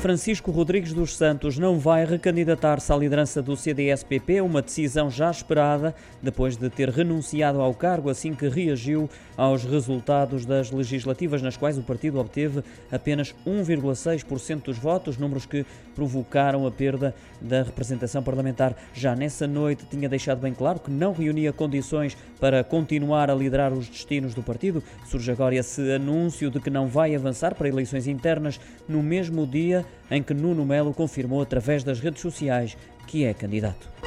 Francisco Rodrigues dos Santos não vai recandidatar-se à liderança do CDS-PP, uma decisão já esperada depois de ter renunciado ao cargo assim que reagiu aos resultados das legislativas, nas quais o partido obteve apenas 1,6% dos votos, números que provocaram a perda da representação parlamentar. Já nessa noite tinha deixado bem claro que não reunia condições para continuar a liderar os destinos do partido. Surge agora esse anúncio de que não vai avançar para eleições internas no mesmo dia em que Nuno Melo confirmou através das redes sociais que é candidato.